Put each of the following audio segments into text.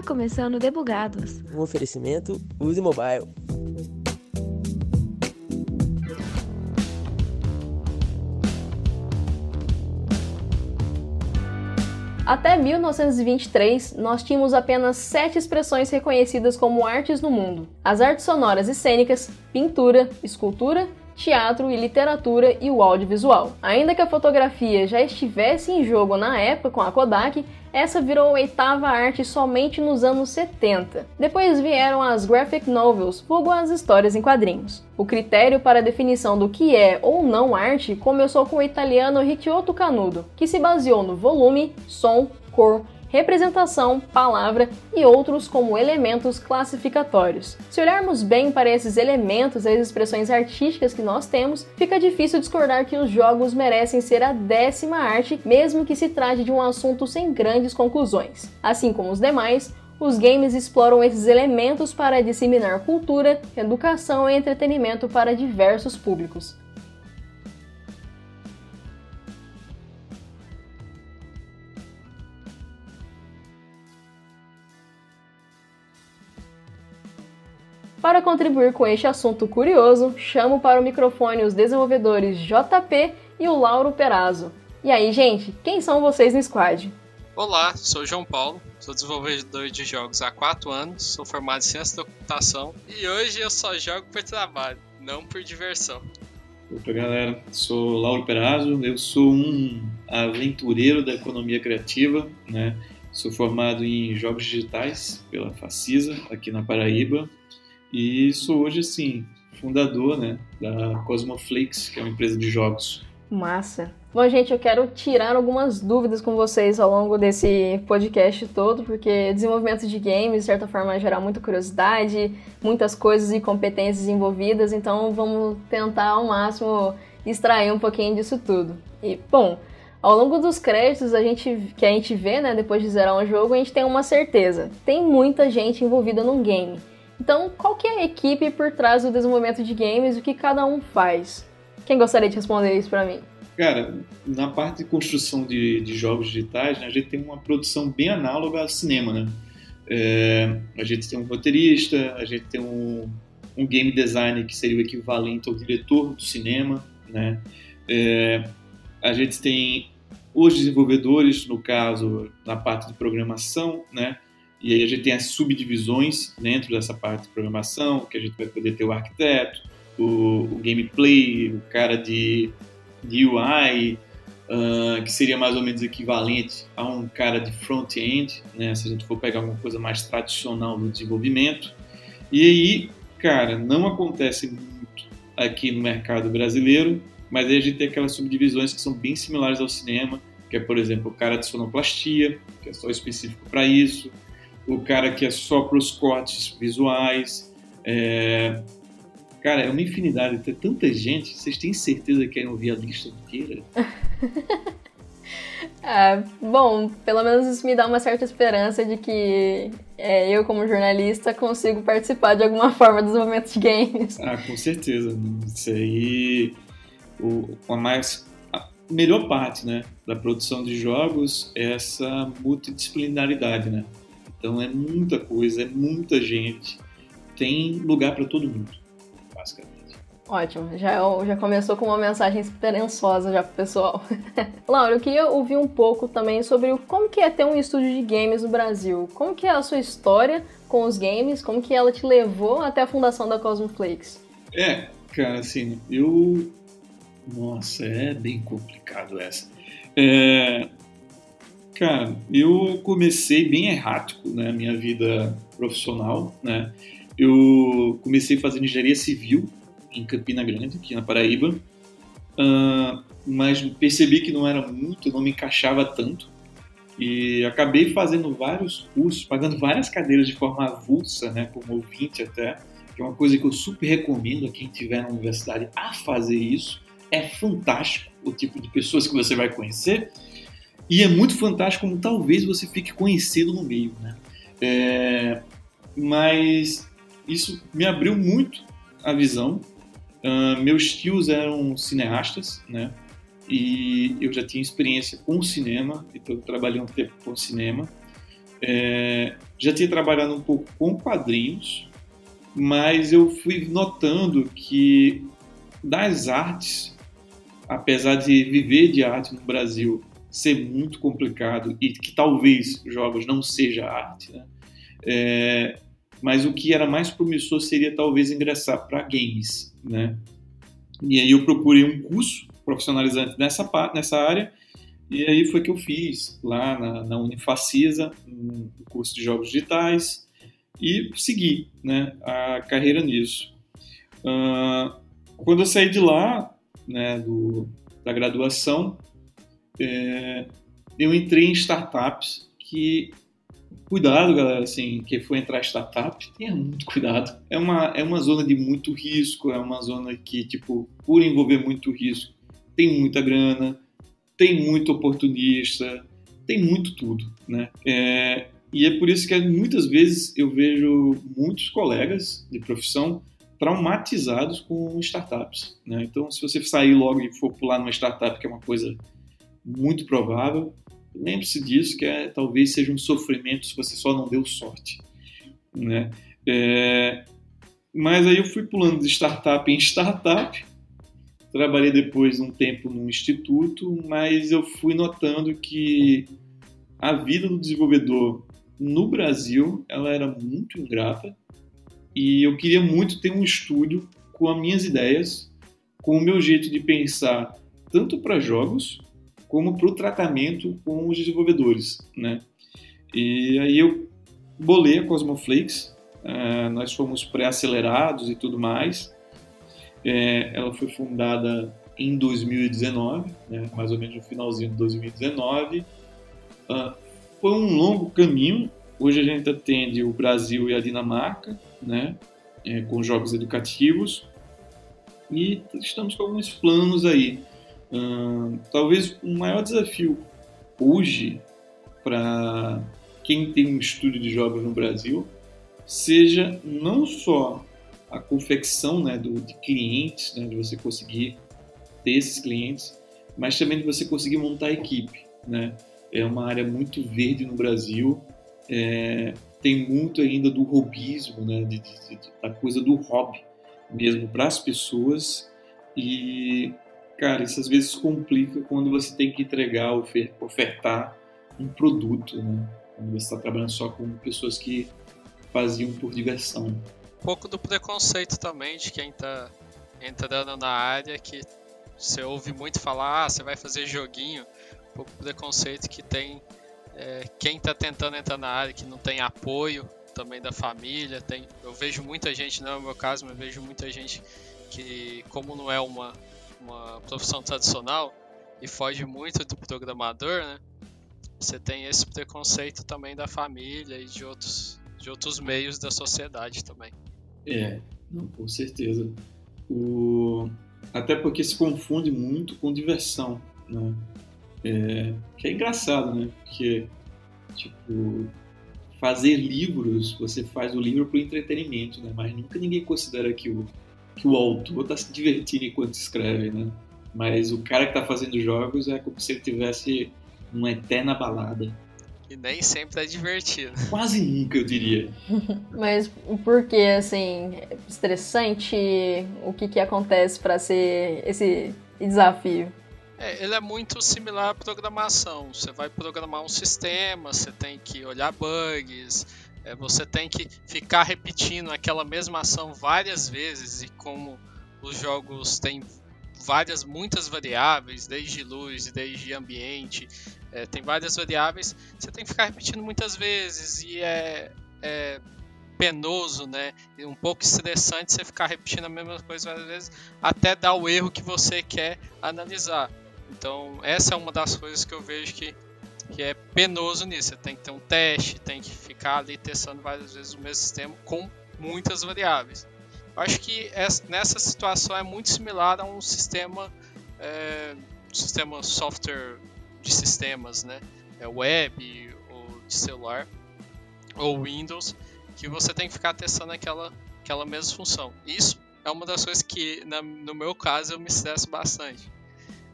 Está começando Debugados. Um oferecimento Use Mobile. Até 1923, nós tínhamos apenas sete expressões reconhecidas como artes no mundo: as artes sonoras e cênicas, pintura, escultura teatro e literatura e o audiovisual. Ainda que a fotografia já estivesse em jogo na época com a Kodak, essa virou oitava arte somente nos anos 70. Depois vieram as graphic novels, vulgo as histórias em quadrinhos. O critério para a definição do que é ou não arte começou com o italiano Ricciotto Canudo, que se baseou no volume, som, cor, representação, palavra e outros como elementos classificatórios. Se olharmos bem para esses elementos e as expressões artísticas que nós temos, fica difícil discordar que os jogos merecem ser a décima arte, mesmo que se trate de um assunto sem grandes conclusões. Assim como os demais, os games exploram esses elementos para disseminar cultura, educação e entretenimento para diversos públicos. Para contribuir com este assunto curioso, chamo para o microfone os desenvolvedores JP e o Lauro Perazzo. E aí, gente, quem são vocês no squad? Olá, sou João Paulo, sou desenvolvedor de jogos há 4 anos, sou formado em ciência da computação e hoje eu só jogo por trabalho, não por diversão. Opa galera, sou Lauro Perazzo, eu sou um aventureiro da economia criativa, né? Sou formado em jogos digitais pela Facisa, aqui na Paraíba, e sou hoje, assim, fundador né, da Cosmoflix, que é uma empresa de jogos. Massa. Bom, gente, eu quero tirar algumas dúvidas com vocês ao longo desse podcast todo, porque desenvolvimento de games, de certa forma, gera muita curiosidade, muitas coisas e competências envolvidas, então vamos tentar ao máximo extrair um pouquinho disso tudo. E, bom, ao longo dos créditos a gente, que a gente vê, né, depois de zerar um jogo, a gente tem uma certeza. Tem muita gente envolvida num game. Então, qual que é a equipe por trás do desenvolvimento de games e o que cada um faz? Quem gostaria de responder isso para mim? Cara, na parte de construção de, de jogos digitais, né, a gente tem uma produção bem análoga ao cinema, né? É, a gente tem um roteirista, a gente tem um, um game designer que seria o equivalente ao diretor do cinema, né? É, a gente tem os desenvolvedores, no caso, na parte de programação, né? E aí a gente tem as subdivisões dentro dessa parte de programação, que a gente vai poder ter o arquiteto, o, o gameplay, o cara de, de UI, uh, ah, que seria mais ou menos equivalente a um cara de front-end, né, se a gente for pegar alguma coisa mais tradicional do desenvolvimento. E aí, cara, não acontece muito aqui no mercado brasileiro, mas aí a gente tem aquelas subdivisões que são bem similares ao cinema, que é, por exemplo, o cara de sonoplastia, que é só específico para isso, o cara que é só para os cortes visuais. É... Cara, é uma infinidade, tem tanta gente. Vocês têm certeza que querem ouvir a lista inteira? é, bom, pelo menos isso me dá uma certa esperança de que é, eu, como jornalista, consigo participar de alguma forma dos momentos de games. Ah, com certeza. Isso aí. O, a mais melhor parte né, da produção de jogos é essa multidisciplinaridade, né? Então é muita coisa, é muita gente. Tem lugar para todo mundo, basicamente. Ótimo, já, já começou com uma mensagem esperançosa já pro pessoal. Laura, eu queria ouvir um pouco também sobre como que é ter um estúdio de games no Brasil. Como que é a sua história com os games, como que ela te levou até a fundação da Cosmoflakes? É, cara, assim, eu... Nossa, é bem complicado essa. É, Cara, eu comecei bem errático, né, minha vida profissional, né? Eu comecei fazendo engenharia civil em Campina Grande, aqui na Paraíba, uh, mas percebi que não era muito, não me encaixava tanto e acabei fazendo vários cursos, pagando várias cadeiras de forma avulsa, né, como ouvinte até, que é uma coisa que eu super recomendo a quem estiver na universidade a fazer isso. É fantástico o tipo de pessoas que você vai conhecer e é muito fantástico como talvez você fique conhecido no meio, né? É, mas isso me abriu muito a visão. Uh, meus tios eram cineastas, né? E eu já tinha experiência com cinema, então eu trabalhei um tempo com cinema. É, já tinha trabalhado um pouco com quadrinhos, mas eu fui notando que das artes, apesar de viver de arte no Brasil ser muito complicado e que talvez jogos não seja arte, né? É, mas o que era mais promissor seria talvez ingressar para games, né? E aí eu procurei um curso profissionalizante nessa nessa área e aí foi que eu fiz lá na, na Unifacisa, um curso de jogos digitais e segui, né, a carreira nisso. Uh, quando eu saí de lá, né, do, da graduação, é, eu entrei em startups que cuidado, galera, assim, que for entrar startup, tenha muito cuidado. É uma, é uma zona de muito risco, é uma zona que, tipo, por envolver muito risco, tem muita grana, tem muito oportunista, tem muito tudo, né? É, e é por isso que muitas vezes eu vejo muitos colegas de profissão traumatizados com startups, né? Então, se você sair logo e for pular numa startup, que é uma coisa muito provável, lembre-se disso, que é, talvez seja um sofrimento se você só não deu sorte. Né? É, mas aí eu fui pulando de startup em startup, trabalhei depois um tempo num instituto, mas eu fui notando que a vida do desenvolvedor no Brasil ela era muito ingrata e eu queria muito ter um estúdio com as minhas ideias, com o meu jeito de pensar, tanto para jogos como para o tratamento com os desenvolvedores, né? E aí eu bolei a Cosmoflakes, uh, nós fomos pré-acelerados e tudo mais. É, ela foi fundada em 2019, né, mais ou menos no finalzinho de 2019. Uh, ah, foi um longo caminho. Hoje a gente atende o Brasil e a Dinamarca, né, é, com jogos educativos. E estamos com alguns planos aí talvez o maior desafio hoje para quem tem um estúdio de jogos no Brasil seja não só a confecção né, do, de clientes, né, de você conseguir ter esses clientes, mas também de você conseguir montar a equipe. Né? É uma área muito verde no Brasil, é, tem muito ainda do robismo, né, de, de, de, da coisa do hobby mesmo para as pessoas e Cara, isso às vezes complica quando você tem que entregar, ofertar um produto, né? Quando você está trabalhando só com pessoas que faziam por diversão. Um pouco do preconceito também de quem está entrando na área, que você ouve muito falar, ah, você vai fazer joguinho. Um pouco do preconceito que tem é, quem está tentando entrar na área, que não tem apoio também da família. Tem, eu vejo muita gente, não é o meu caso, mas vejo muita gente que, como não é uma uma profissão tradicional e foge muito do programador, né? Você tem esse preconceito também da família e de outros, de outros meios da sociedade também. É, não, com certeza. O... Até porque se confunde muito com diversão, né? É... Que é engraçado, né? Porque, tipo, fazer livros, você faz o livro para entretenimento, né? Mas nunca ninguém considera que o que o autor está se divertindo enquanto escreve, né? Mas o cara que está fazendo jogos é como se ele tivesse uma eterna balada. E nem sempre é divertido. Quase nunca, eu diria. Mas por que, assim, estressante? O que, que acontece para ser esse desafio? É, ele é muito similar à programação. Você vai programar um sistema, você tem que olhar bugs, é, você tem que ficar repetindo aquela mesma ação várias vezes e como os jogos têm várias, muitas variáveis, desde luz, desde ambiente, é, tem várias variáveis, você tem que ficar repetindo muitas vezes e é, é penoso, né? E um pouco estressante você ficar repetindo a mesma coisa várias vezes até dar o erro que você quer analisar. Então, essa é uma das coisas que eu vejo que que é penoso nisso. Você tem que ter um teste, tem que ficar ali testando várias vezes o mesmo sistema com muitas variáveis. Eu acho que essa, nessa situação é muito similar a um sistema, é, sistema software de sistemas, né? É web ou de celular ou Windows, que você tem que ficar testando aquela, aquela mesma função. Isso é uma das coisas que, na, no meu caso, eu me estresso bastante.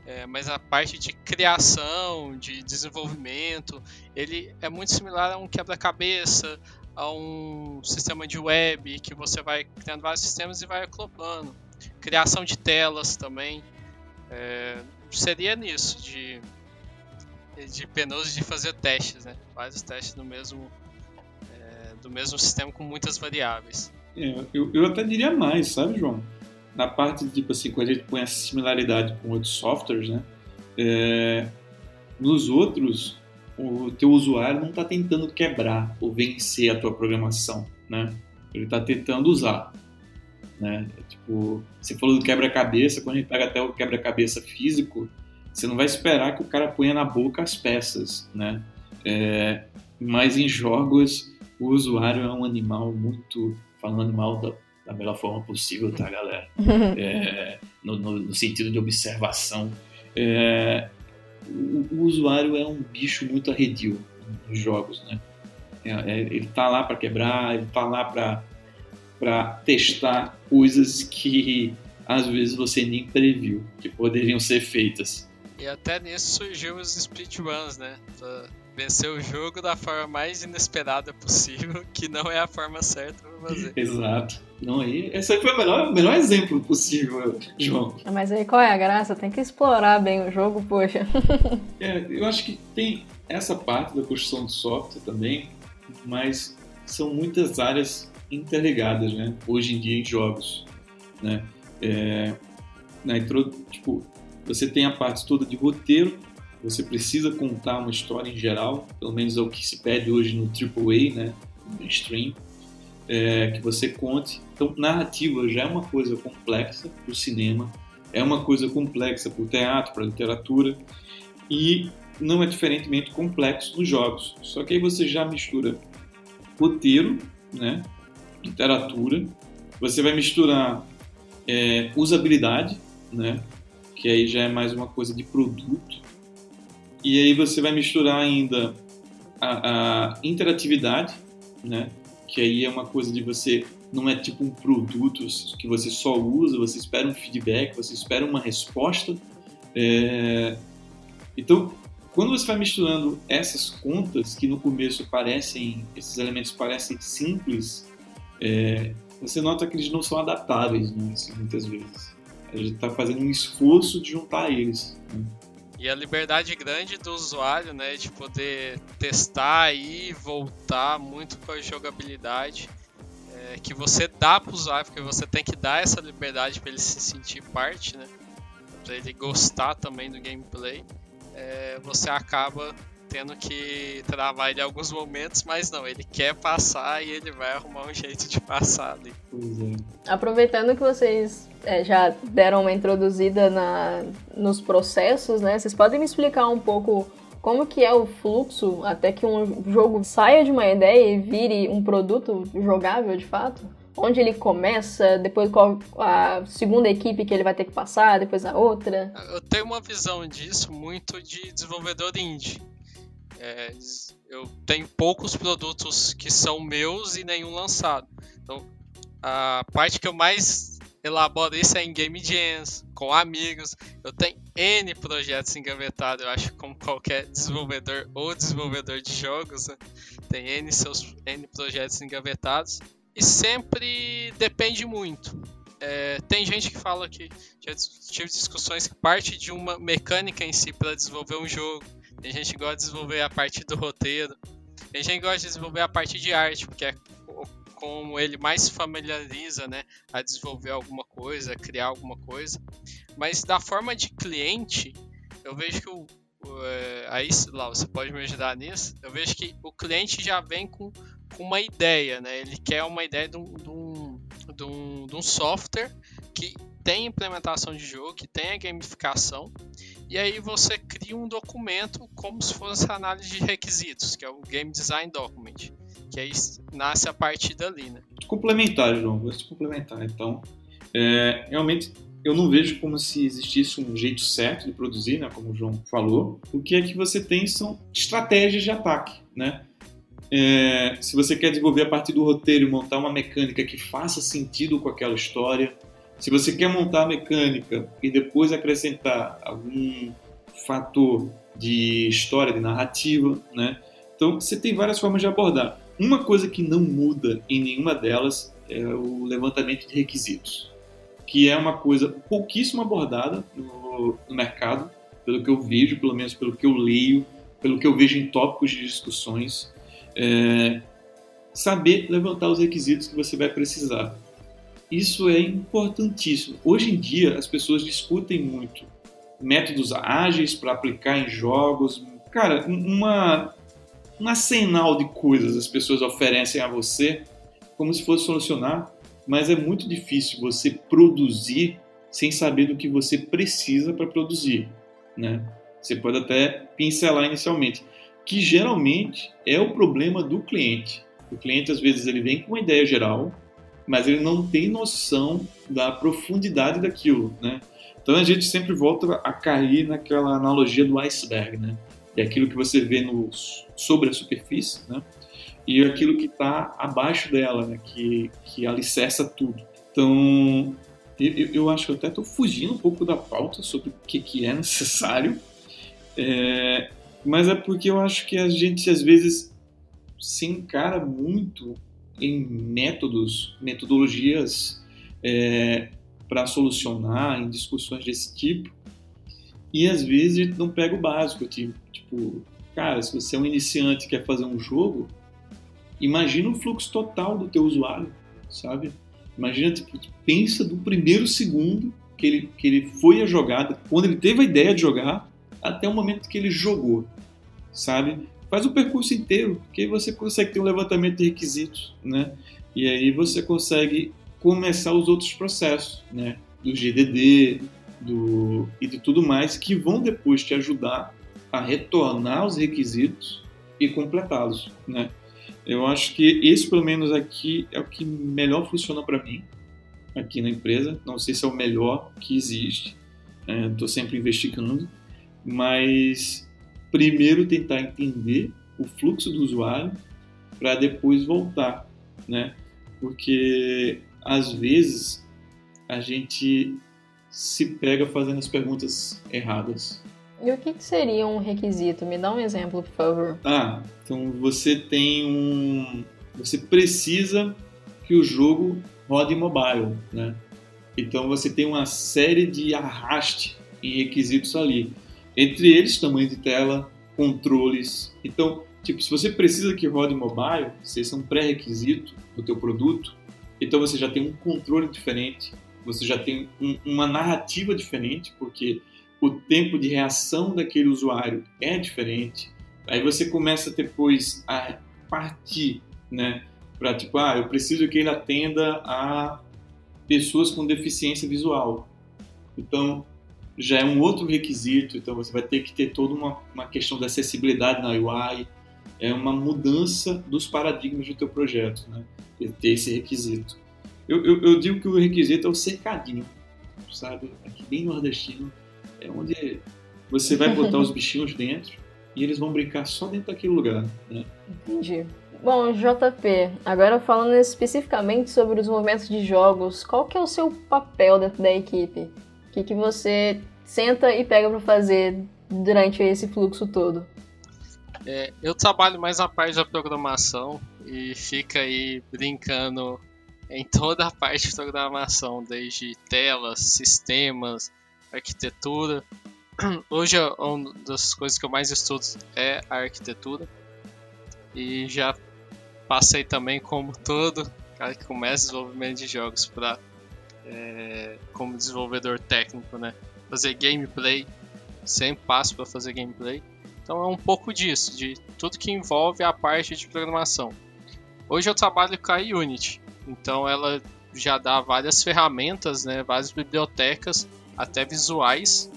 É, mas a parte de criação, de desenvolvimento, ele é muito similar a um quebra-cabeça, a um sistema de web que você vai criando vários sistemas e vai aclopando. Criação de telas também. É, seria nisso, de, de penoso de fazer testes, né? Vários testes do mesmo, é, do mesmo sistema com muitas variáveis. É, eu, eu até diria mais, sabe, João? Na parte, tipo assim, quando a gente põe essa similaridade com outros softwares, né? É, nos outros, o teu usuário não está tentando quebrar ou vencer a tua programação, né? Ele está tentando usar, né? É, tipo, você falou do quebra-cabeça, quando a gente pega até o quebra-cabeça físico, você não vai esperar que o cara ponha na boca as peças, né? É, mas em jogos, o usuário é um animal muito, falando animal da, da melhor forma possível, tá, galera? É, no, no, no, sentido de observação. É, o, o, usuário é um bicho muito arredio nos jogos, né? É, é ele tá lá para quebrar, ele tá lá para testar coisas que às vezes você nem previu que poderiam ser feitas. E até nisso surgiu os speedruns, né? Pra vencer o jogo da forma mais inesperada possível, que não é a forma certa pra fazer. Exato. Não, aí, esse aí foi o melhor, melhor exemplo possível, João. Mas aí qual é a graça? Tem que explorar bem o jogo, poxa. é, eu acho que tem essa parte da construção de software também, mas são muitas áreas interligadas, né? Hoje em dia em jogos, né? É, na intro, tipo, você tem a parte toda de roteiro, você precisa contar uma história em geral, pelo menos é o que se pede hoje no AAA, né? No mainstream é, que você conte. Então, narrativa já é uma coisa complexa para o cinema, é uma coisa complexa para o teatro, para a literatura, e não é diferentemente complexo nos jogos. Só que aí você já mistura roteiro, né, literatura, você vai misturar é, usabilidade, né, que aí já é mais uma coisa de produto, e aí você vai misturar ainda a, a interatividade, né, que aí é uma coisa de você não é tipo um produto que você só usa, você espera um feedback, você espera uma resposta. É... Então, quando você vai misturando essas contas que no começo parecem, esses elementos parecem simples, é... você nota que eles não são adaptáveis, né? assim, muitas vezes. A gente está fazendo um esforço de juntar eles. Né? E a liberdade grande do usuário, né, de poder testar e voltar muito com a jogabilidade é, que você dá para o usuário, porque você tem que dar essa liberdade para ele se sentir parte, né, para ele gostar também do gameplay. É, você acaba tendo que travar ele em alguns momentos, mas não, ele quer passar e ele vai arrumar um jeito de passar ali. É. Aproveitando que vocês é, já deram uma introduzida na, nos processos, né? Vocês podem me explicar um pouco como que é o fluxo até que um jogo saia de uma ideia e vire um produto jogável de fato? Onde ele começa, depois qual a segunda equipe que ele vai ter que passar, depois a outra? Eu tenho uma visão disso muito de desenvolvedor indie. É, eu tenho poucos produtos que são meus e nenhum lançado. Então, a parte que eu mais elaboro isso é em game jams, com amigos. Eu tenho N projetos engavetados, eu acho, como qualquer desenvolvedor ou desenvolvedor de jogos, né? tem N seus N projetos engavetados. E sempre depende muito. É, tem gente que fala que já tive discussões que parte de uma mecânica em si para desenvolver um jogo tem gente gosta de desenvolver a parte do roteiro. Tem gente gosta de desenvolver a parte de arte, porque é como ele mais se familiariza, né, a desenvolver alguma coisa, a criar alguma coisa. Mas da forma de cliente, eu vejo que o, o é, aí lá você pode me ajudar nisso. Eu vejo que o cliente já vem com, com uma ideia, né? Ele quer uma ideia de um, de um, de um, de um software que tem implementação de jogo, que tem a gamificação e aí você cria um documento como se fosse análise de requisitos, que é o Game Design Document, que aí nasce a partir dali, né? Complementar, João, vou te complementar. Então, é, realmente eu não vejo como se existisse um jeito certo de produzir, né, como o João falou. O que é que você tem são estratégias de ataque, né? É, se você quer desenvolver a partir do roteiro e montar uma mecânica que faça sentido com aquela história, Se você quer montar a mecânica e depois acrescentar algum fator de história, de narrativa, né? Então você tem várias formas de abordar. Uma coisa que não muda em nenhuma delas é o levantamento de requisitos, que é uma coisa pouquíssimo abordada no, no mercado, pelo que eu vejo, pelo menos pelo que eu leio, pelo que eu vejo em tópicos de discussões. É, saber levantar os requisitos que você vai precisar. Isso é importantíssimo. Hoje em dia, as pessoas discutem muito métodos ágeis para aplicar em jogos. Cara, uma, um arsenal de coisas as pessoas oferecem a você como se fosse solucionar, mas é muito difícil você produzir sem saber do que você precisa para produzir, né? Você pode até pincelar inicialmente, que geralmente é o problema do cliente. O cliente às vezes ele vem com uma ideia geral, mas ele não tem noção da profundidade daquilo, né? Então a gente sempre volta a cair naquela analogia do iceberg, né? É aquilo que você vê no, sobre a superfície, né? E aquilo que está abaixo dela, né? Que, que alicerça tudo. Então, eu, eu acho que eu até estou fugindo um pouco da pauta sobre o que, que é necessário, é, mas é porque eu acho que a gente às vezes se encara muito em métodos, metodologias é, para solucionar, em discussões desse tipo, e às vezes a gente não pega o básico, tipo, cara, se você é um iniciante e quer fazer um jogo, imagina o fluxo total do teu usuário, sabe? Imagina, tipo, pensa do primeiro segundo que ele, que ele foi a jogada, quando ele teve a ideia de jogar, até o momento que ele jogou, sabe? Faz o percurso inteiro, que aí você consegue ter um levantamento de requisitos, né? E aí você consegue começar os outros processos, né? Do GDD, do e de tudo mais que vão depois te ajudar a retornar os requisitos e completá-los, né? Eu acho que esse, pelo menos aqui, é o que melhor funciona para mim aqui na empresa. Não sei se é o melhor que existe, estou é, sempre investigando, mas primeiro tentar entender o fluxo do usuário para depois voltar, né? Porque às vezes a gente se pega fazendo as perguntas erradas. E o que, que seria um requisito? Me dá um exemplo, por favor. Ah, então você tem um. Você precisa que o jogo rode mobile, né? Então você tem uma série de arraste em requisitos ali. Entre eles, tamanho de tela, controles. Então, tipo, se você precisa que rode mobile, se esse é um pré-requisito do teu produto, então você já tem um controle diferente, você já tem um, uma narrativa diferente, porque o tempo de reação daquele usuário é diferente. Aí você começa depois a partir, né, para tipo, ah, eu preciso que ele atenda a pessoas com deficiência visual. Então, já é um outro requisito, então você vai ter que ter toda uma, uma questão de acessibilidade na UI, é uma mudança dos paradigmas do teu projeto, né? ter esse requisito. Eu, eu, eu, digo que o requisito é o cercadinho, sabe? Aqui bem nordestino, é onde você vai botar os bichinhos dentro e eles vão brincar só dentro daquele lugar, né? Entendi. Bom, JP, agora falando especificamente sobre o desenvolvimento de jogos, qual que é o seu papel dentro da equipe? Que, que você senta e pega para fazer durante esse fluxo todo? É, eu trabalho mais na parte da programação e fica aí brincando em toda a parte de programação, desde telas, sistemas, arquitetura. Hoje uma das coisas que eu mais estudo é a arquitetura e já passei também como todo cara que começa desenvolvimento de jogos para é, como desenvolvedor técnico, né? Fazer gameplay, sempre passo para fazer gameplay. Então é um pouco disso, de tudo que envolve a parte de programação. Hoje eu trabalho com a Unity, então ela já dá várias ferramentas, né, várias bibliotecas, até visuais,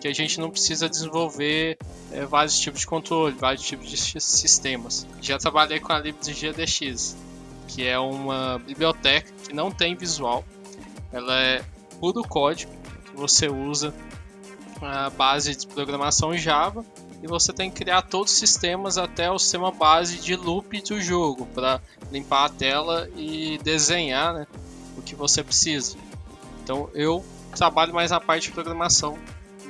que a gente não precisa desenvolver é, vários tipos de controle, vários tipos de sistemas. Já trabalhei com a LibGDX, que é uma biblioteca que não tem visual, ela é puro código que você usa a base de programação Java e você tem que criar todos os sistemas até o sistema base de loop do jogo para limpar a tela e desenhar né, o que você precisa. Então eu trabalho mais na parte de programação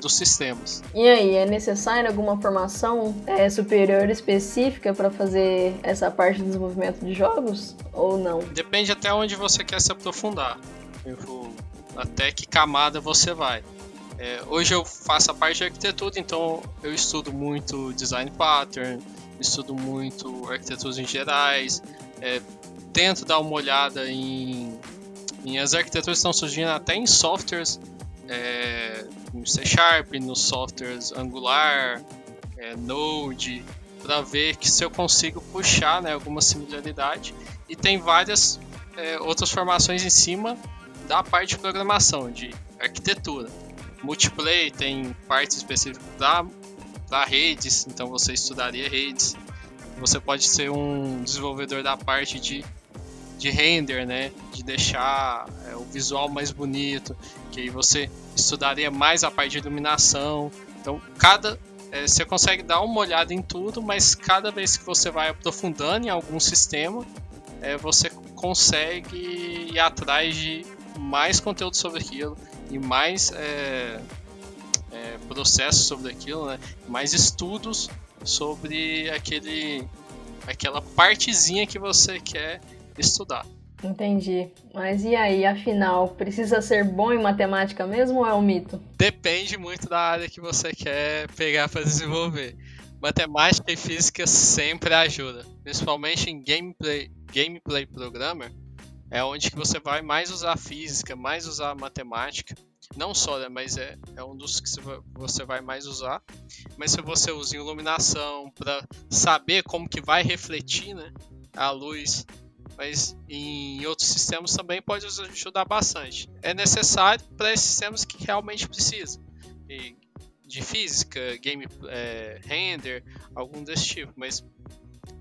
dos sistemas. E aí, é necessária alguma formação é, superior específica para fazer essa parte de desenvolvimento de jogos ou não? Depende até onde você quer se aprofundar. Até que camada você vai. É, hoje eu faço a parte de arquitetura, então eu estudo muito design pattern, estudo muito arquiteturas em gerais, é, tento dar uma olhada em, em as arquiteturas que estão surgindo até em softwares é, no C Sharp, nos softwares Angular, é, Node, para ver que se eu consigo puxar né, alguma similaridade. E tem várias é, outras formações em cima da parte de programação, de arquitetura. Multiplay tem partes específicas da, redes, então você estudaria redes. Você pode ser um desenvolvedor da parte de, de render, né? De deixar é, o visual mais bonito, que aí você estudaria mais a parte de iluminação. Então, cada é, você consegue dar uma olhada em tudo, mas cada vez que você vai aprofundando em algum sistema, é, você consegue ir atrás de mais conteúdo sobre aquilo e mais é, é, processos sobre aquilo, né? mais estudos sobre aquele, aquela partezinha que você quer estudar. Entendi. Mas e aí, afinal, precisa ser bom em matemática mesmo ou é um mito? Depende muito da área que você quer pegar para desenvolver. Matemática e física sempre ajuda, principalmente em gameplay, gameplay programmer, é onde que você vai mais usar física, mais usar matemática. Não só, né, mas é, é um dos que você vai mais usar. Mas se você usa iluminação para saber como que vai refletir né, a luz mas em outros sistemas também pode ajudar bastante. É necessário para esses sistemas que realmente precisam. E de física, game é, render, algum desse tipo, mas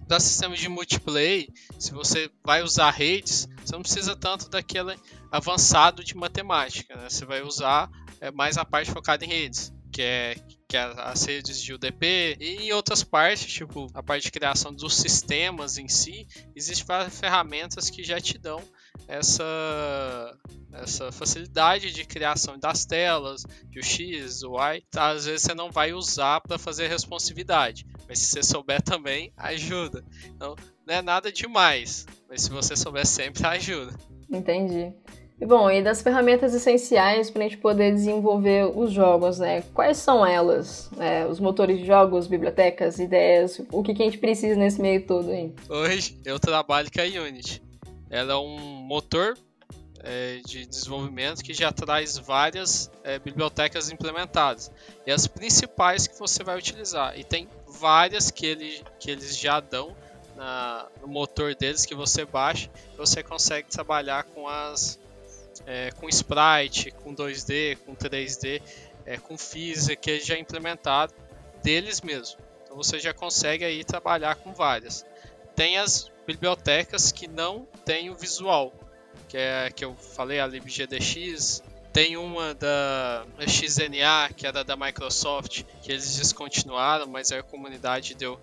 para sistemas de multiplayer, se você vai usar redes, você não precisa tanto daquele avançado de matemática, né? Você vai usar é, mais a parte focada em redes, que é que é as redes de UDP, e em outras partes, tipo a parte de criação dos sistemas em si, existem várias ferramentas que já te dão essa, essa facilidade de criação das telas, de o X, o Y. Tá? Às vezes você não vai usar para fazer responsividade, mas se você souber também, ajuda. Então, não é nada demais, mas se você souber sempre, ajuda. Entendi. E bom, e das ferramentas essenciais para a gente poder desenvolver os jogos, né? Quais são elas? É, os motores de jogos, bibliotecas, ideias, o que, que a gente precisa nesse meio todo aí? Hoje eu trabalho com a Unity. Ela é um motor é, de desenvolvimento que já traz várias é, bibliotecas implementadas. E as principais que você vai utilizar. E tem várias que, ele, que eles já dão na, no motor deles que você baixa. Você consegue trabalhar com as é, com sprite, com 2D, com 3D, é, com física, que já é implementado deles mesmo. Então você já consegue aí trabalhar com várias. Tem as bibliotecas que não tem o visual, que é que eu falei, a libgdx, tem uma da XNA, que era da Microsoft, que eles descontinuaram, mas a comunidade deu,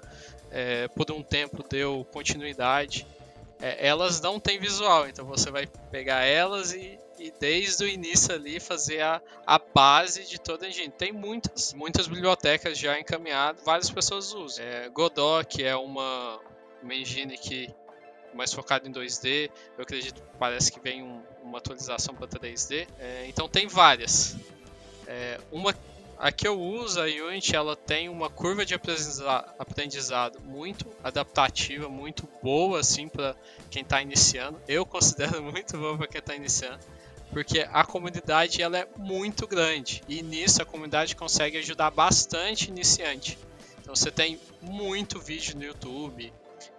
é, por um tempo, deu continuidade. É, elas não têm visual, então você vai pegar elas e e desde o início ali fazer a, a base de toda a engine. Tem muitas, muitas bibliotecas já encaminhadas, várias pessoas usam. É, Godot, que é uma, uma engine que mais focada em 2D, eu acredito parece que vem um, uma atualização para 3D. É, então tem várias. É, uma a que eu uso, a Unity, ela tem uma curva de aprendizado muito adaptativa, muito boa assim para quem está iniciando. Eu considero muito boa para quem está iniciando porque a comunidade ela é muito grande e nisso a comunidade consegue ajudar bastante iniciante. Então você tem muito vídeo no YouTube,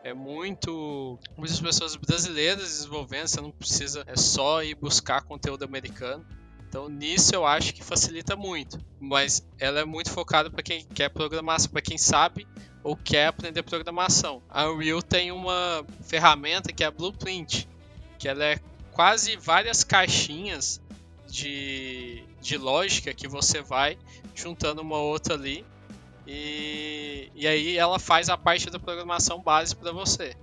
é muito muitas pessoas brasileiras desenvolvendo, você não precisa é só ir buscar conteúdo americano. Então nisso eu acho que facilita muito, mas ela é muito focada para quem quer programação, para quem sabe ou quer aprender programação. A Unreal tem uma ferramenta que é a Blueprint, que ela é quase várias caixinhas de, de lógica que você vai juntando uma outra ali e, e aí ela faz a parte da programação base para você.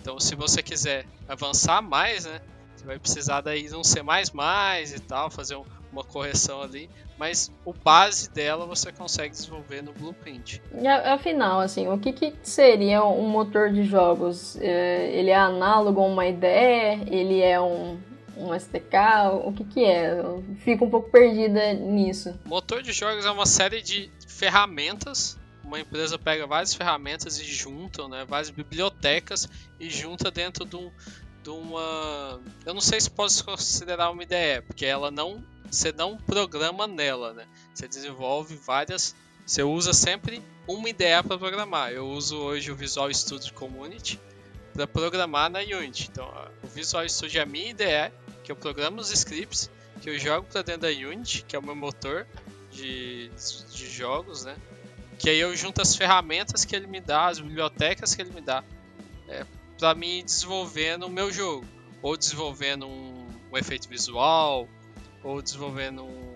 Então, se você quiser avançar mais, né, Você vai precisar daí de um C++ e tal, fazer um, uma correção ali, mas o base dela você consegue desenvolver no Blueprint. E afinal, assim, o que, que seria um motor de jogos? É, ele é análogo a uma IDE? Ele é um, um SDK? O que, que é? Eu fico um pouco perdida nisso. Motor de jogos é uma série de ferramentas. Uma empresa pega várias ferramentas e junta, né, várias bibliotecas e junta dentro de, um, de uma. Eu não sei se pode considerar uma IDE, porque ela não você não programa nela, né? Você desenvolve várias. Você usa sempre uma ideia para programar. Eu uso hoje o Visual Studio Community para programar na Unity. Então, o Visual Studio é a minha ideia, que eu programo os scripts, que eu jogo para dentro da Unity, que é o meu motor de, de jogos, né? Que aí eu junto as ferramentas que ele me dá, as bibliotecas que ele me dá, é, para mim desenvolvendo o meu jogo, ou desenvolvendo um, um efeito visual, ou desenvolvendo um,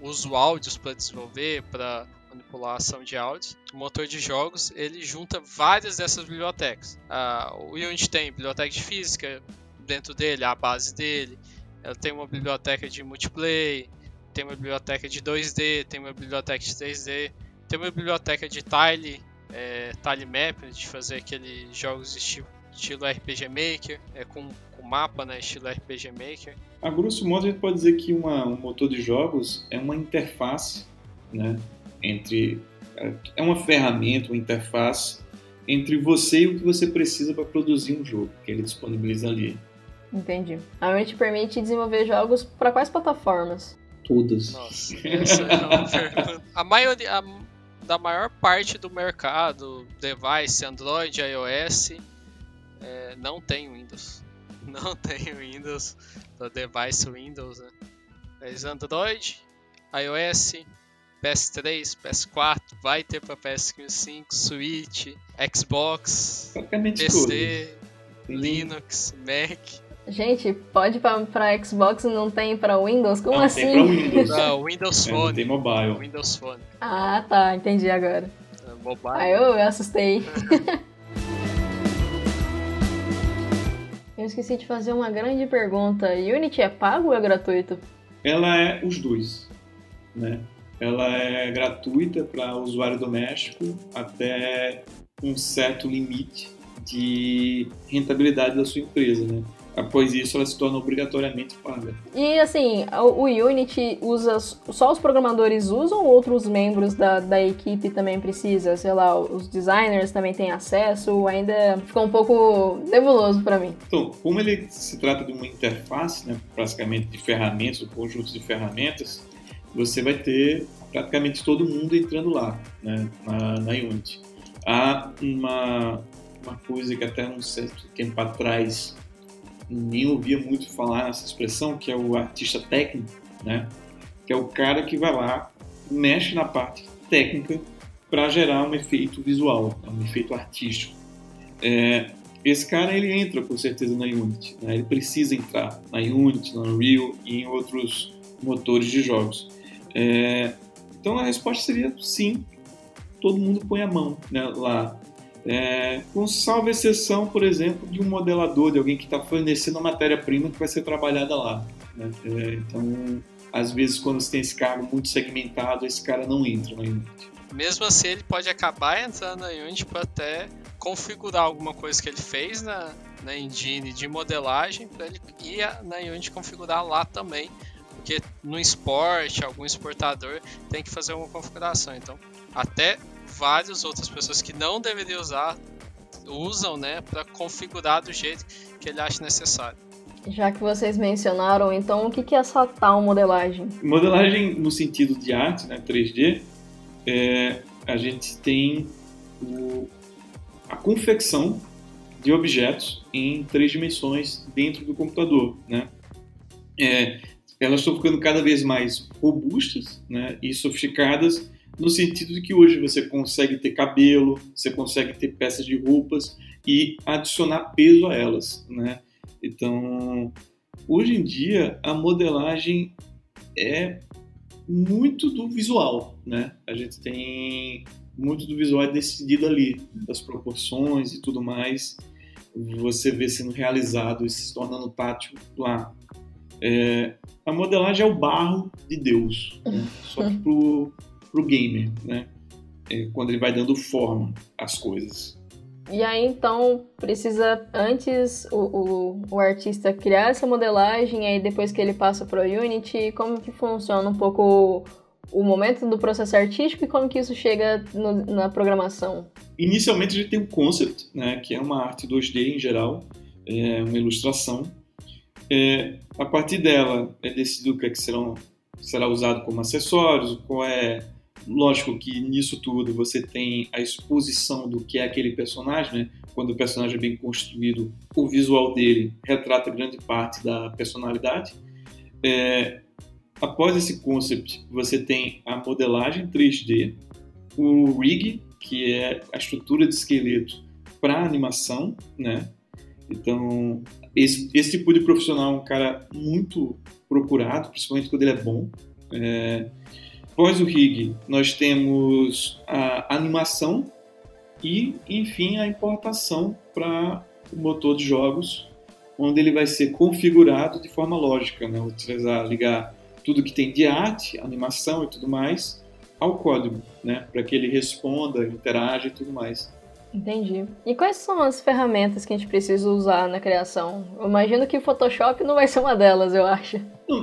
uso áudios para desenvolver, para manipulação de áudios. O motor de jogos ele junta várias dessas bibliotecas. Ah, o Unity tem biblioteca de física dentro dele, a base dele. Ela tem uma biblioteca de multiplayer, tem uma biblioteca de 2D, tem uma biblioteca de 3D, tem uma biblioteca de tile, é, tile map, de fazer aqueles jogos estilo, estilo RPG Maker, é, com mapa, né, estilo RPG Maker. A grosso modo, a gente pode dizer que uma, um motor de jogos é uma interface, né, entre é uma ferramenta, uma interface entre você e o que você precisa para produzir um jogo, que ele disponibiliza ali. Entendi. A Unity permite desenvolver jogos para quais plataformas? Todas. Nossa, essa é uma pergunta. A maioria, a, da maior parte do mercado, device, Android, iOS, é, não tem Windows. não tem Windows, do device Windows, né? Mas Android, iOS, PS3, PS4, vai ter para PS5, Switch, Xbox, PC. Linux, Mac. Gente, pode para Xbox e não tem para Windows? Como não, assim? Tem pra Windows. Não, Windows Phone. É, tem mobile. Windows Phone. Ah, tá, entendi agora. É, mobile. Aí eu, eu assustei. Eu esqueci de fazer uma grande pergunta. Unity é pago ou é gratuito? Ela é os dois, né? Ela é gratuita para usuário doméstico até um certo limite de rentabilidade da sua empresa, né? Após isso ela se torna obrigatoriamente paga. E assim, o Unity usa só os programadores usam ou outros membros da, da equipe também precisa? Sei lá, os designers também têm acesso? Ainda ficou um pouco nebuloso para mim. Então, como ele se trata de uma interface, né, basicamente de ferramentas, um conjunto de ferramentas, você vai ter praticamente todo mundo entrando lá, né, na, na Unity. Há uma, uma coisa que até um certo tempo atrás nem ouvia muito falar nessa expressão, que é o artista técnico, né? Que é o cara que vai lá, mexe na parte técnica para gerar um efeito visual, um efeito artístico. É, esse cara ele entra com certeza na Unity, né? ele precisa entrar na Unity, na Unreal e em outros motores de jogos. É, então a resposta seria sim, todo mundo põe a mão né, lá é, com salva exceção, por exemplo, de um modelador, de alguém que está fornecendo a matéria-prima que vai ser trabalhada lá. Né? É, então, às vezes, quando você tem esse cargo muito segmentado, esse cara não entra na Unity. Mesmo assim, ele pode acabar entrando na Unity para até configurar alguma coisa que ele fez na, na engine de modelagem para ele ir na Unity configurar lá também. Porque no export, algum exportador tem que fazer uma configuração. Então, até várias outras pessoas que não deveriam usar usam, né, para configurar do jeito que ele acha necessário. Já que vocês mencionaram, então o que é essa tal modelagem? Modelagem no sentido de arte, né, 3D, é, a gente tem o, a confecção de objetos em três dimensões dentro do computador, né? É, elas estão ficando cada vez mais robustas, né, e sofisticadas no sentido de que hoje você consegue ter cabelo, você consegue ter peças de roupas e adicionar peso a elas, né? Então, hoje em dia a modelagem é muito do visual, né? A gente tem muito do visual é decidido ali, das proporções e tudo mais. você vê sendo realizado e se tornando tátil lá. É, a modelagem é o barro de Deus, né? só que pro, pro gamer, né? É, quando ele vai dando forma às coisas. E aí então precisa antes o, o, o, artista criar essa modelagem, aí depois que ele passa para o Unity, como que funciona um pouco o, o momento do processo artístico e como que isso chega no, na programação? Inicialmente a gente tem um concept, né, que é uma arte 2D em geral, é uma ilustração. É, a partir dela é decidido o que, é que serão, será usado como acessórios, qual é Lógico que nisso tudo você tem a exposição do que é aquele personagem, né? Quando o personagem é bem construído, o visual dele retrata grande parte da personalidade. É, após esse concept, você tem a modelagem 3D, o rig, que é a estrutura de esqueleto para animação, né? Então, esse, esse, tipo de profissional é um cara muito procurado, principalmente quando ele é bom. É, Após o rig, nós temos a animação e, enfim, a importação para o motor de jogos, onde ele vai ser configurado de forma lógica, né? utilizar, ligar tudo que tem de arte, animação e tudo mais ao código, né? para que ele responda, interaja e tudo mais. Entendi. E quais são as ferramentas que a gente precisa usar na criação? Eu imagino que o Photoshop não vai ser uma delas, eu acho.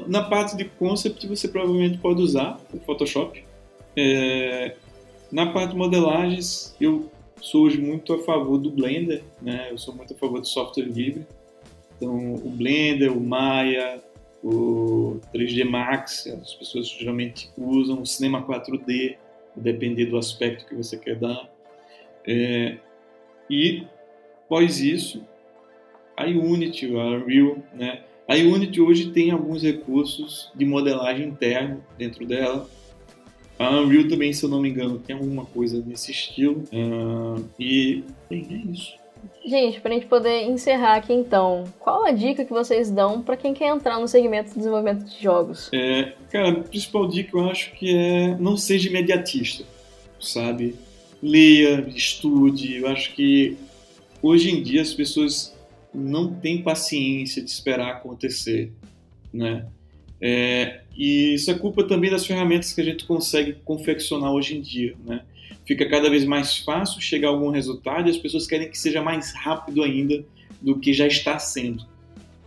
Na parte de concept você provavelmente pode usar o Photoshop. É... Na parte de modelagens, eu sou hoje muito a favor do Blender, né? Eu sou muito a favor do software livre. Então, o Blender, o Maya, o 3D Max, as pessoas geralmente usam o Cinema 4D, depender do aspecto que você quer dar. É, e, após isso, a Unity, a Unreal, né? A Unity hoje tem alguns recursos de modelagem interno dentro dela. A Unreal também, se eu não me engano, tem alguma coisa nesse estilo. Uh, e, bem, é isso. Gente, para a gente poder encerrar aqui então, qual a dica que vocês dão para quem quer entrar no segmento de desenvolvimento de jogos? É, cara, a principal dica eu acho que é não seja imediatista, sabe? Leia, estude. Eu acho que hoje em dia as pessoas não têm paciência de esperar acontecer, né? É, e isso é culpa também das ferramentas que a gente consegue confeccionar hoje em dia, né? Fica cada vez mais fácil chegar a algum resultado e as pessoas querem que seja mais rápido ainda do que já está sendo.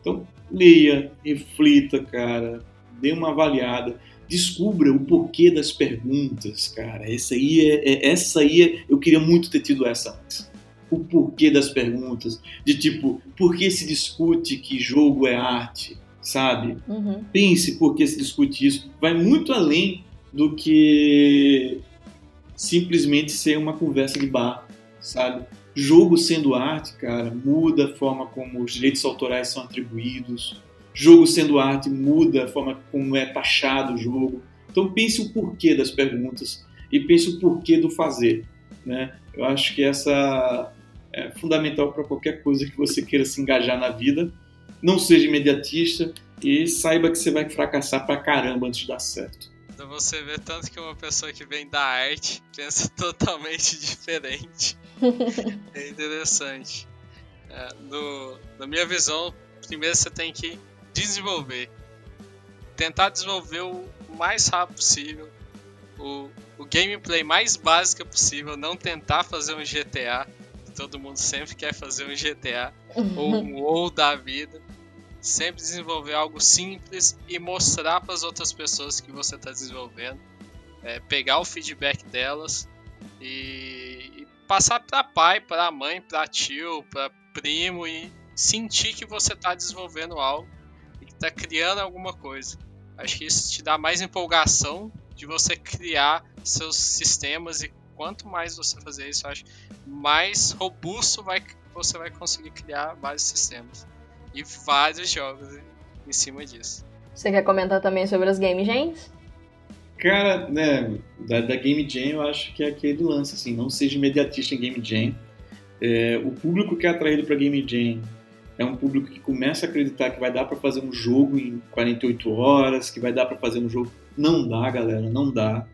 Então, leia, reflita, cara, dê uma avaliada descubra o porquê das perguntas, cara. Essa aí é, é, essa aí é, eu queria muito ter tido essa antes. O porquê das perguntas, de tipo, por que se discute que jogo é arte, sabe? Uhum. Pense por que se discute isso. Vai muito além do que simplesmente ser uma conversa de bar, sabe? Jogo sendo arte, cara, muda a forma como os direitos autorais são atribuídos, jogo sendo arte muda a forma como é taxado o jogo. Então pense o porquê das perguntas e pense o porquê do fazer. Né? Eu acho que essa é fundamental para qualquer coisa que você queira se engajar na vida. Não seja imediatista e saiba que você vai fracassar pra caramba antes de dar certo. Então você vê tanto que uma pessoa que vem da arte pensa totalmente diferente. é interessante. É, no, na minha visão, primeiro você tem que desenvolver. Tentar desenvolver o mais rápido possível. O, o gameplay mais básico possível. Não tentar fazer um GTA. Todo mundo sempre quer fazer um GTA. ou um WoW da vida. Sempre desenvolver algo simples e mostrar para as outras pessoas que você está desenvolvendo. É, pegar o feedback delas e, e passar para pai, para mãe, para tio, para primo e sentir que você está desenvolvendo algo tá criando alguma coisa. Acho que isso te dá mais empolgação de você criar seus sistemas e quanto mais você fazer isso, acho mais robusto vai, você vai conseguir criar vários sistemas e vários jogos em cima disso. Você quer comentar também sobre as game jams? Cara, né, da, da, Game Jam eu acho que é aquele lance, assim, não seja imediatista em Game Jam. É, o público que é atraído para Game Jam é um público que começa a acreditar que vai dar para fazer um jogo em 48 horas, que vai dar para fazer um jogo. Não dá, galera, não dá.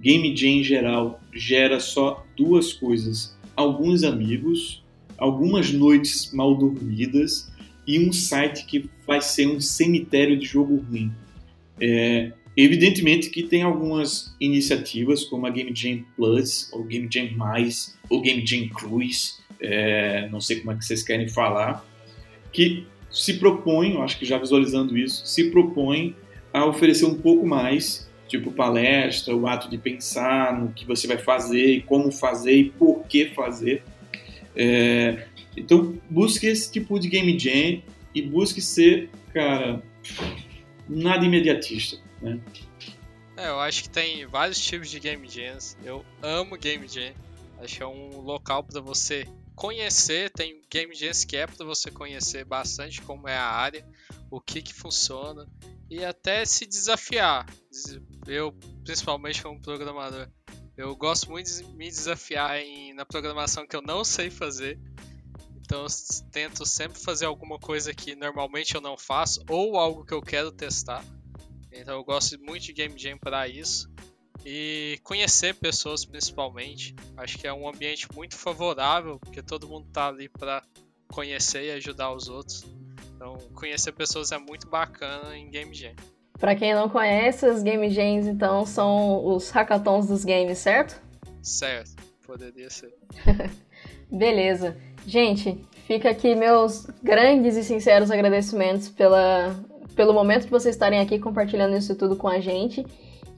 Game Jam em geral gera só duas coisas: alguns amigos, algumas noites mal dormidas e um site que vai ser um cemitério de jogo ruim. É, evidentemente que tem algumas iniciativas como a Game Jam Plus, ou Game Jam Mais, ou Game Jam Cruise, é, não sei como é que vocês querem falar, que se propõem, eu acho que já visualizando isso, se propõem a oferecer um pouco mais, tipo palestra, o ato de pensar no que você vai fazer, como fazer e por que fazer. É, então, busque esse tipo de game jam e busque ser, cara, nada imediatista, né? É, eu acho que tem vários tipos de game jams. Eu amo game jam. Acho que é um local para você conhecer. Tem game jams que é para você conhecer bastante como é a área, o que que funciona e até se desafiar. Eu, principalmente como programador, eu gosto muito de me desafiar em, na programação que eu não sei fazer. Então eu tento sempre fazer alguma coisa que normalmente eu não faço ou algo que eu quero testar. Então eu gosto muito de Game Jam para isso. E conhecer pessoas principalmente. Acho que é um ambiente muito favorável, porque todo mundo tá ali para conhecer e ajudar os outros. Então, conhecer pessoas é muito bacana em Game Jam. Para quem não conhece, os Game Jams então são os hackathons dos games, certo? Certo, poderia ser. Beleza. Gente, fica aqui meus grandes e sinceros agradecimentos pela, pelo momento de vocês estarem aqui compartilhando isso tudo com a gente.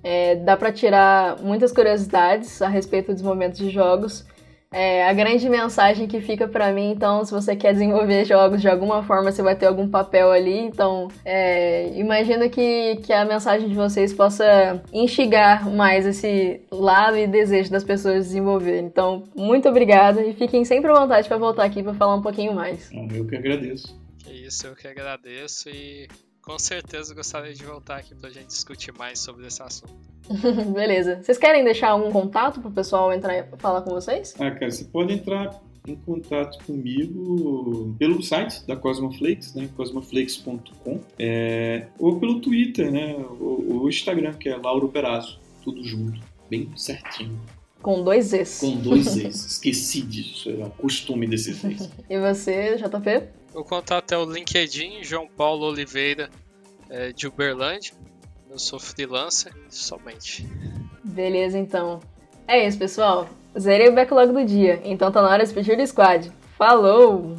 É, dá para tirar muitas curiosidades a respeito dos momentos de jogos. É, a grande mensagem que fica para mim, então, se você quer desenvolver jogos de alguma forma, você vai ter algum papel ali. Então, é, imagino que, que a mensagem de vocês possa instigar mais esse lado e desejo das pessoas desenvolverem. Então, muito obrigada e fiquem sempre à vontade para voltar aqui para falar um pouquinho mais. Eu que agradeço. É isso, eu que agradeço e com certeza gostaria de voltar aqui para a gente discutir mais sobre esse assunto. Beleza. Vocês querem deixar algum contato para o pessoal entrar e falar com vocês? Ah, cara, você pode entrar em contato comigo pelo site da Cosmoflakes, né, cosmoflakes.com, é, ou pelo Twitter, né, o, o Instagram, que é Lauro Perazzo, tudo junto, bem certinho. Com dois Es. Com dois Es. Esqueci disso, era costume desses Es. e você, JP? O contato é o LinkedIn, João Paulo Oliveira, é, de Uberlândia. Eu sou freelancer somente. Beleza, então. É isso, pessoal. Zerei o backlog do dia, então tá na hora de pedir o squad. Falou!